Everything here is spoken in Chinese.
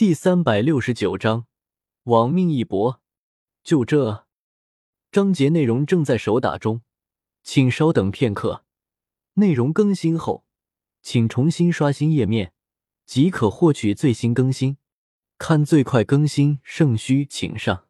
第三百六十九章，亡命一搏。就这，章节内容正在手打中，请稍等片刻。内容更新后，请重新刷新页面，即可获取最新更新。看最快更新，圣虚请上。